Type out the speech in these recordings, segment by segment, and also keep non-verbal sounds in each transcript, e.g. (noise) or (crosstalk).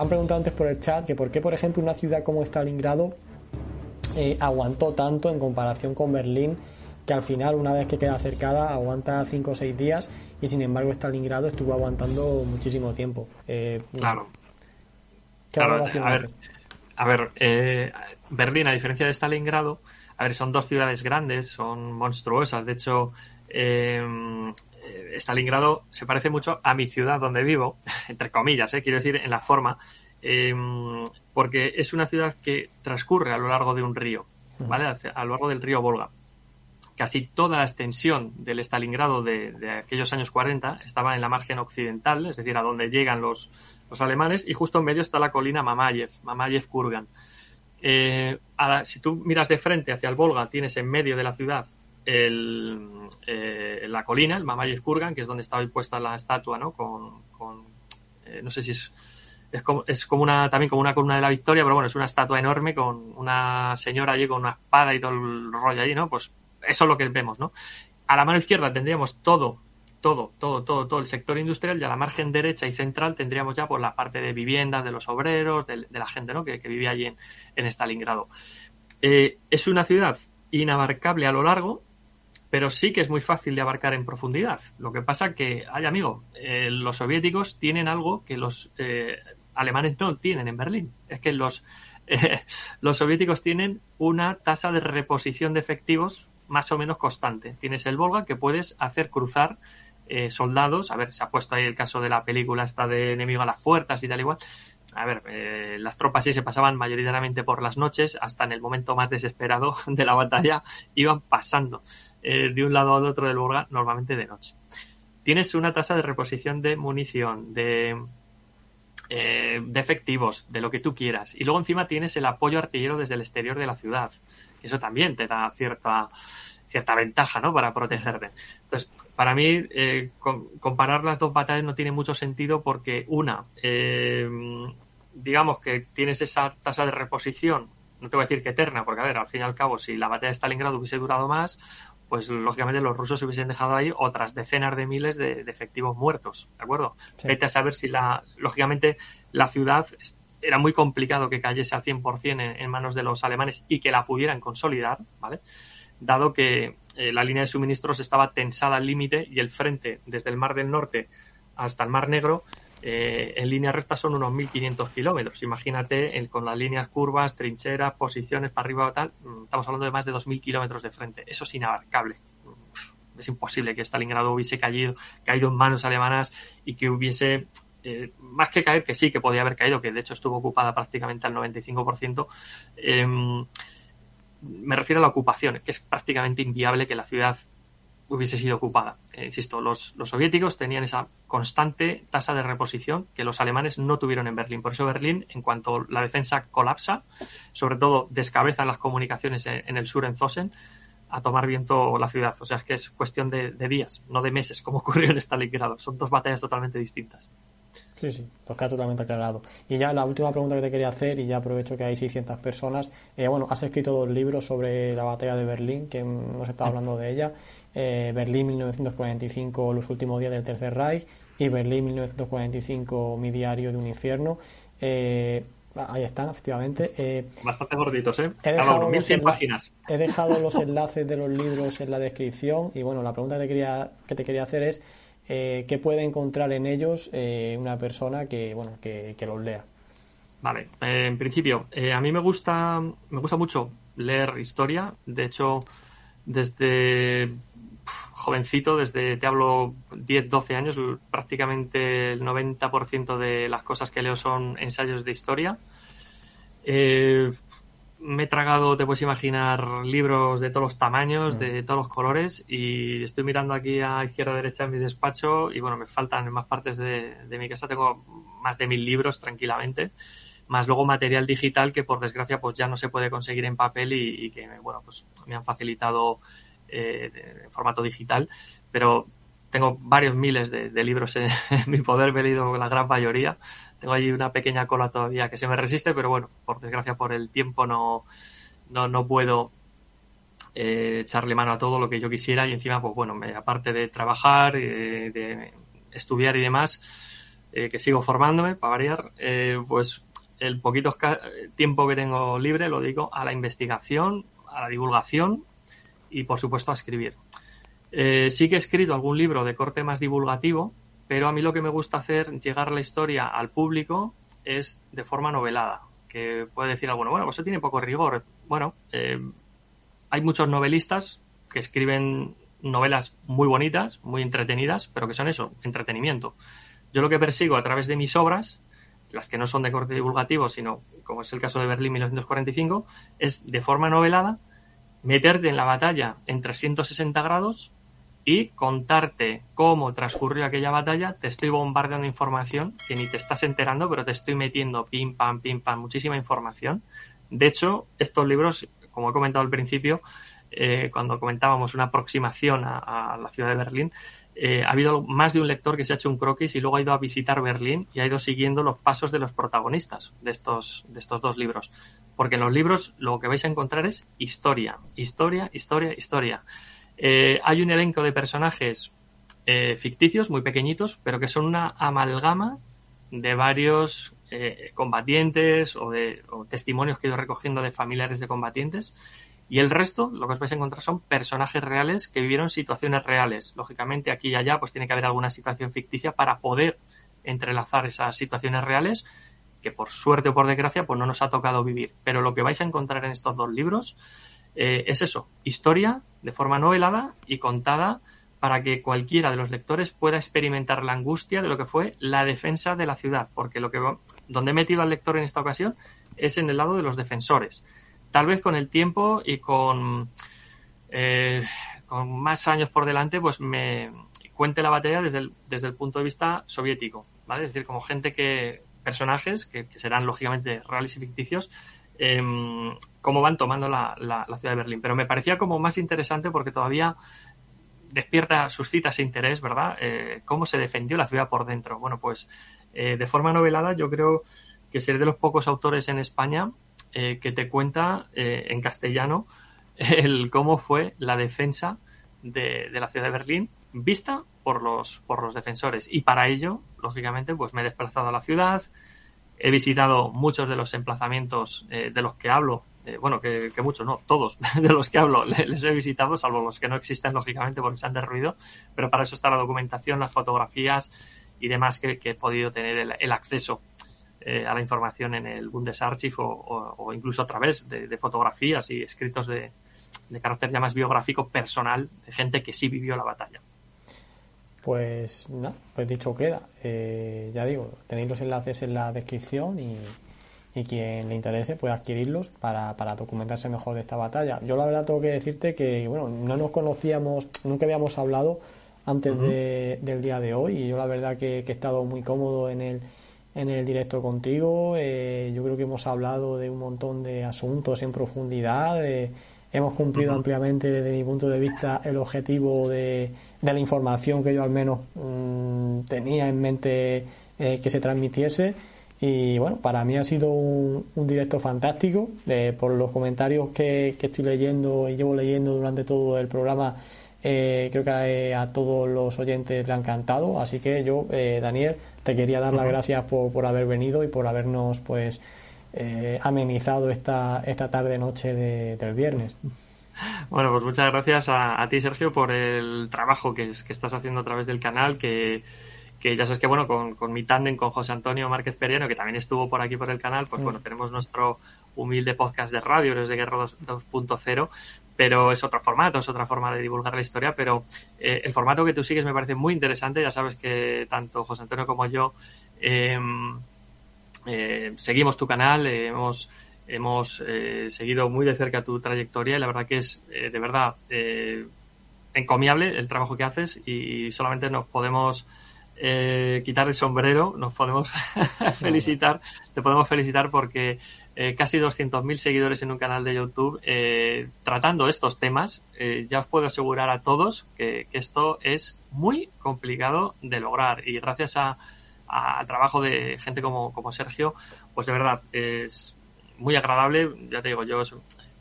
Han preguntado antes por el chat que por qué, por ejemplo, una ciudad como Stalingrado eh, aguantó tanto en comparación con Berlín, que al final, una vez que queda cercada, aguanta 5 o 6 días y sin embargo Stalingrado estuvo aguantando muchísimo tiempo. Eh, claro. a ver, a ver eh, Berlín, a diferencia de Stalingrado, a ver, son dos ciudades grandes, son monstruosas. De hecho, eh, Stalingrado se parece mucho a mi ciudad donde vivo, (laughs) entre comillas, eh, quiero decir, en la forma, eh, porque es una ciudad que transcurre a lo largo de un río, ¿vale? A lo largo del río Volga. Casi toda la extensión del Stalingrado de, aquellos años 40 estaba en la margen occidental, es decir, a donde llegan los, los alemanes, y justo en medio está la colina Mamayev, Mamayev-Kurgan. Eh, si tú miras de frente hacia el Volga, tienes en medio de la ciudad el, eh, la colina, el Mamayev Kurgan, que es donde estaba puesta la estatua, ¿no? Con, eh, no sé si es, es como, es como una, también como una columna de la victoria, pero bueno, es una estatua enorme con una señora allí con una espada y todo el rollo allí, ¿no? Pues eso es lo que vemos, ¿no? A la mano izquierda tendríamos todo, todo, todo, todo, todo el sector industrial y a la margen derecha y central tendríamos ya pues la parte de viviendas, de los obreros, de, la gente, ¿no? Que, vivía allí en, en Stalingrado. Eh, es una ciudad inabarcable a lo largo, pero sí que es muy fácil de abarcar en profundidad. Lo que pasa que, ay amigo, eh, los soviéticos tienen algo que los eh, alemanes no tienen en Berlín. Es que los, (laughs) eh, los soviéticos tienen una tasa de reposición de efectivos más o menos constante. Tienes el Volga que puedes hacer cruzar soldados. A ver, se ha puesto ahí el caso de la película esta de enemigo a las puertas y tal igual. A ver, las tropas sí se pasaban mayoritariamente por las noches, hasta en el momento más desesperado (laughs) de la batalla iban pasando. Eh, de un lado al otro del Volga, normalmente de noche. Tienes una tasa de reposición de munición, de, eh, de efectivos, de lo que tú quieras. Y luego encima tienes el apoyo artillero desde el exterior de la ciudad. Eso también te da cierta, cierta ventaja, ¿no? Para protegerte. Entonces, para mí, eh, comparar las dos batallas no tiene mucho sentido porque una, digamos que tienes esa tasa de reposición no te voy a decir que eterna, porque a ver, al fin y al cabo, si la batalla de Stalingrado hubiese durado más, pues lógicamente los rusos hubiesen dejado ahí otras decenas de miles de, efectivos muertos, ¿de acuerdo? Vete a saber si la, lógicamente, la ciudad era muy complicado que cayese al 100% en, en manos de los alemanes y que la pudieran consolidar, ¿vale? Dado que eh, la línea de suministros estaba tensada al límite y el frente desde el Mar del Norte hasta el Mar Negro eh, en línea recta son unos 1.500 kilómetros. Imagínate con las líneas curvas, trincheras, posiciones para arriba o tal, mm, estamos hablando de más de 2.000 kilómetros de frente. Eso es inabarcable. Es imposible que Stalingrado hubiese caído, caído en manos alemanas y que hubiese, eh, más que caer, que sí, que podía haber caído, que de hecho estuvo ocupada prácticamente al 95%. Em, me refiero a la ocupación, que es prácticamente inviable que la ciudad hubiese sido ocupada. Eh, insisto, los, soviéticos tenían esa constante tasa de reposición que los alemanes no tuvieron en Berlín. Por eso Berlín, en cuanto la defensa colapsa, sobre todo descabezan las comunicaciones en, el sur, en Zosen, a tomar viento la ciudad. O sea, es que es cuestión de, días, no de meses, como (laughs) ocurrió en Stalingrado. Son dos batallas totalmente distintas. Sí, sí, pues queda totalmente aclarado. Y ya la última pregunta que te quería hacer, y ya aprovecho que hay 600 personas. Eh, bueno, has escrito dos libros sobre la batalla de Berlín, que hemos estado hablando de ella. Eh, Berlín 1945, Los últimos días del Tercer Reich, y Berlín 1945, Mi diario de un infierno. Eh, ahí están, efectivamente. Eh, Bastante gorditos, ¿eh? He dejado, 1100 páginas. he dejado los enlaces de los libros en la descripción y bueno, la pregunta que te quería, que te quería hacer es qué puede encontrar en ellos una persona que, bueno, que, los lea. Vale, en principio, a mí me gusta, me gusta mucho leer historia. De hecho, desde jovencito, desde, te hablo 10, 12 años, prácticamente el 90% de las cosas que leo son ensayos de historia. Eh, me he tragado, te puedes imaginar, libros de todos los tamaños, de todos los colores y estoy mirando aquí a izquierda derecha en mi despacho y bueno, me faltan en más partes de, mi casa, tengo más de mil libros tranquilamente, más luego material digital que por desgracia pues ya no se puede conseguir en papel y, que bueno, pues me han facilitado eh, en formato digital, pero tengo varios miles de, libros en, (laughs) en, mi poder, me he leído la gran mayoría tengo ahí una pequeña cola todavía que se me resiste, pero bueno, por desgracia por el tiempo no, no, no puedo eh, echarle mano a todo lo que yo quisiera y encima, pues bueno, aparte de trabajar, eh, de estudiar y demás, eh, que sigo formándome para variar, pues el poquito tiempo que tengo libre lo dedico a la investigación, a la divulgación y por supuesto a escribir. sí que he escrito algún libro de corte más divulgativo, pero a mí lo que me gusta hacer, llegar la historia al público, es de forma novelada. Que puede decir alguno, bueno, pues eso tiene poco rigor. Bueno, eh, hay muchos novelistas que escriben novelas muy bonitas, muy entretenidas, pero que son eso, entretenimiento. Yo lo que persigo a través de mis obras, las que no son de corte divulgativo, sino como es el caso de Berlín 1945, es de forma novelada meterte en la batalla en 360 grados y contarte cómo transcurrió aquella batalla, te estoy bombardeando información que ni te estás enterando, pero te estoy metiendo pim, pam, pim, pam, muchísima información. De hecho, estos libros, como he comentado al principio, eh, cuando comentábamos una aproximación a, la ciudad de Berlín, eh, ha habido más de un lector que se ha hecho un croquis y luego ha ido a visitar Berlín y ha ido siguiendo los pasos de los protagonistas de estos, de estos dos libros. Porque en los libros lo que vais a encontrar es historia, historia, historia, historia. Eh, hay un elenco de personajes eh, ficticios, muy pequeñitos, pero que son una amalgama de varios eh, combatientes o de testimonios que he ido recogiendo de familiares de combatientes. Y el resto, lo que os vais a encontrar son personajes reales que vivieron situaciones reales. Lógicamente, aquí y allá, pues tiene que haber alguna situación ficticia para poder entrelazar esas situaciones reales que por suerte o por desgracia, pues no nos ha tocado vivir. Pero lo que vais a encontrar en estos dos libros eh, es eso, historia de forma novelada y contada para que cualquiera de los lectores pueda experimentar la angustia de lo que fue la defensa de la ciudad, porque lo que donde he metido al lector en esta ocasión es en el lado de los defensores. Tal vez con el tiempo y con, eh, con más años por delante, pues me cuente la batalla desde el, desde el punto de vista soviético, ¿vale? Es decir, como gente que, personajes, que serán lógicamente reales y ficticios, Em, cómo van tomando la, ciudad de Berlín. Pero me parecía como más interesante porque todavía despierta, suscita ese interés, ¿verdad? Eh, cómo se defendió la ciudad por dentro. Bueno, pues eh, de forma novelada yo creo que ser de los pocos autores en España eh, que te cuenta en castellano (laughs) el cómo fue la defensa de, de, la ciudad de Berlín vista por los, por los defensores. Y para ello, lógicamente, pues me he desplazado a la ciudad, He visitado muchos de los emplazamientos de los que hablo, eh, bueno, que, muchos, no, todos (laughs) de los que hablo les he visitado, salvo los que no existen, lógicamente, porque se han derruido, pero para eso está la documentación, las fotografías y demás que, he podido tener el, acceso eh, a la información en el Bundesarchiv o, o, incluso a través de, fotografías y escritos de, de carácter ya más biográfico personal de gente que sí vivió la batalla. Pues nada, pues dicho queda. Eh, ya digo, tenéis los enlaces en la descripción y, quien le interese puede adquirirlos para, para, documentarse mejor de esta batalla. Yo la verdad tengo que decirte que, bueno, no nos conocíamos, nunca habíamos hablado antes del día de hoy y yo la verdad que, he estado muy cómodo en el, en el directo contigo. Eh, yo creo que hemos hablado de un montón de asuntos en profundidad. hemos cumplido ampliamente desde mi punto de vista el objetivo de de la información que yo al menos mm, tenía en mente eh, que se transmitiese. Y bueno, para mí ha sido un, directo fantástico. Eh, por los comentarios que, estoy leyendo y llevo leyendo durante todo el programa, eh, creo que a, todos los oyentes le ha encantado. Así que yo, Daniel, te quería dar las gracias por, por haber venido y por habernos pues amenizado esta, esta tarde-noche del viernes. Bueno, pues muchas gracias a, ti, Sergio, por el trabajo que, que, estás haciendo a través del canal, que, que ya sabes que, bueno, con, con mi tándem, con José Antonio Márquez Periano, que también estuvo por aquí por el canal, pues mm. bueno, tenemos nuestro humilde podcast de radio, desde Guerra 2.0, pero es otro formato, es otra forma de divulgar la historia, pero eh, el formato que tú sigues me parece muy interesante, ya sabes que tanto José Antonio como yo em, eh, seguimos tu canal, hemos hemos eh, seguido muy de cerca tu trayectoria y la verdad que es de verdad encomiable el trabajo que haces y solamente nos podemos quitar el sombrero, nos podemos (laughs) felicitar, te podemos felicitar porque eh, casi 200.000 seguidores en un canal de YouTube eh, tratando estos temas. Eh, ya os puedo asegurar a todos que, esto es muy complicado de lograr y gracias a, al trabajo de gente como, como, Sergio, pues de verdad es muy agradable. Ya te digo, yo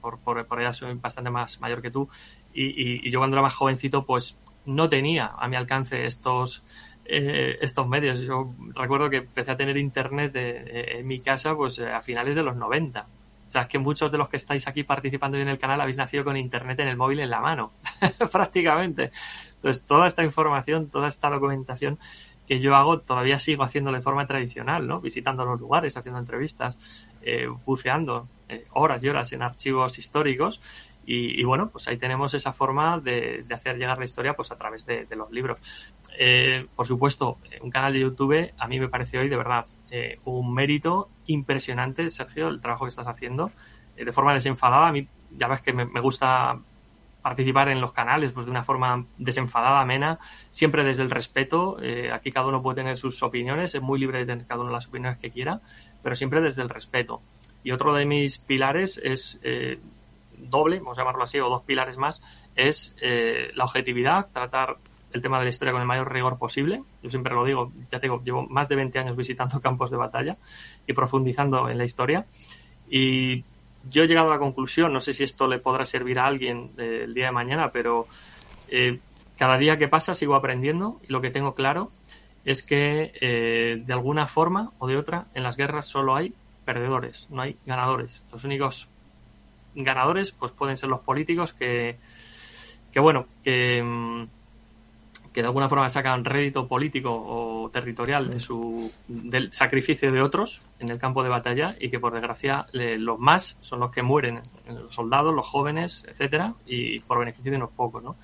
por, por, por allá soy bastante más mayor que tú y, y yo cuando era más jovencito pues no tenía a mi alcance estos eh, estos medios. Yo recuerdo que empecé a tener internet en mi casa pues a finales de los 90. O sea, es que muchos de los que estáis aquí participando en el canal habéis nacido con internet en el móvil en la mano, (laughs) prácticamente. Entonces, toda esta información, toda esta documentación que yo hago, todavía sigo haciendo de forma tradicional, ¿no? Visitando los lugares, haciendo entrevistas, eh, buceando eh, horas y horas en archivos históricos y, bueno, pues ahí tenemos esa forma de, hacer llegar la historia pues a través de, los libros. Eh, por supuesto, un canal de YouTube a mí me parece hoy de verdad eh, un mérito impresionante, Sergio, el trabajo que estás haciendo eh, de forma desenfadada. A mí ya ves que me, gusta participar en los canales pues de una forma desenfadada, amena, siempre desde el respeto. aquí cada uno puede tener sus opiniones, es muy libre de tener cada uno las opiniones que quiera, pero siempre desde el respeto. Y otro de mis pilares es doble, vamos a llamarlo así, o dos pilares más, es eh, la objetividad, tratar el tema de la historia con el mayor rigor posible. Yo siempre lo digo, ya tengo, llevo más de 20 años visitando (laughs) campos de batalla y profundizando en la historia. Y yo he llegado a la conclusión, no sé si esto le podrá servir a alguien eh, el día de mañana, pero eh, cada día que pasa sigo aprendiendo y lo que tengo claro es que de alguna forma o de otra en las guerras solo hay perdedores, no hay ganadores. Los únicos ganadores pues pueden ser los políticos que, que bueno, que, mm, que de alguna forma sacan rédito político o territorial de su, del sacrificio de otros en el campo de batalla y que por desgracia los más son los que mueren, los soldados, los jóvenes, etcétera, y por beneficio de unos pocos, ¿no?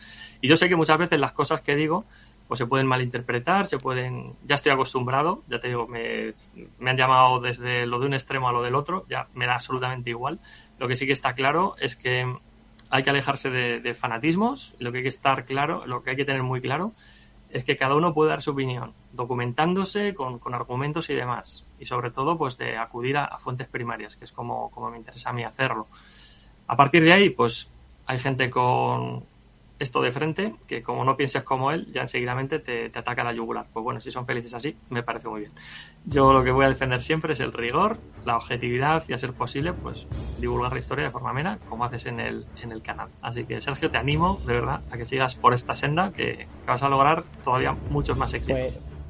Y yo sé que muchas veces las cosas que digo pues se pueden malinterpretar, se pueden, ya estoy acostumbrado, ya te digo, me, me han llamado desde lo de un extremo a lo del otro, ya me da absolutamente igual, lo que sí que está claro es que hay que alejarse de, fanatismos. Lo que hay que estar claro, lo que hay que tener muy claro, es que cada uno puede dar su opinión, documentándose con, argumentos y demás. Y sobre todo, pues de acudir a, fuentes primarias, que es como, como me interesa a mí hacerlo. A partir de ahí, pues hay gente con, esto de frente, que como no pienses como él, ya enseguidamente te, te, ataca la yugular. Pues bueno, si son felices así, me parece muy bien. Yo lo que voy a defender siempre es el rigor, la objetividad y a ser posible, pues divulgar la historia de forma amena, como haces en el, en el canal. Así que Sergio, te animo de verdad a que sigas por esta senda, que, vas a lograr todavía muchos más éxitos. Pues,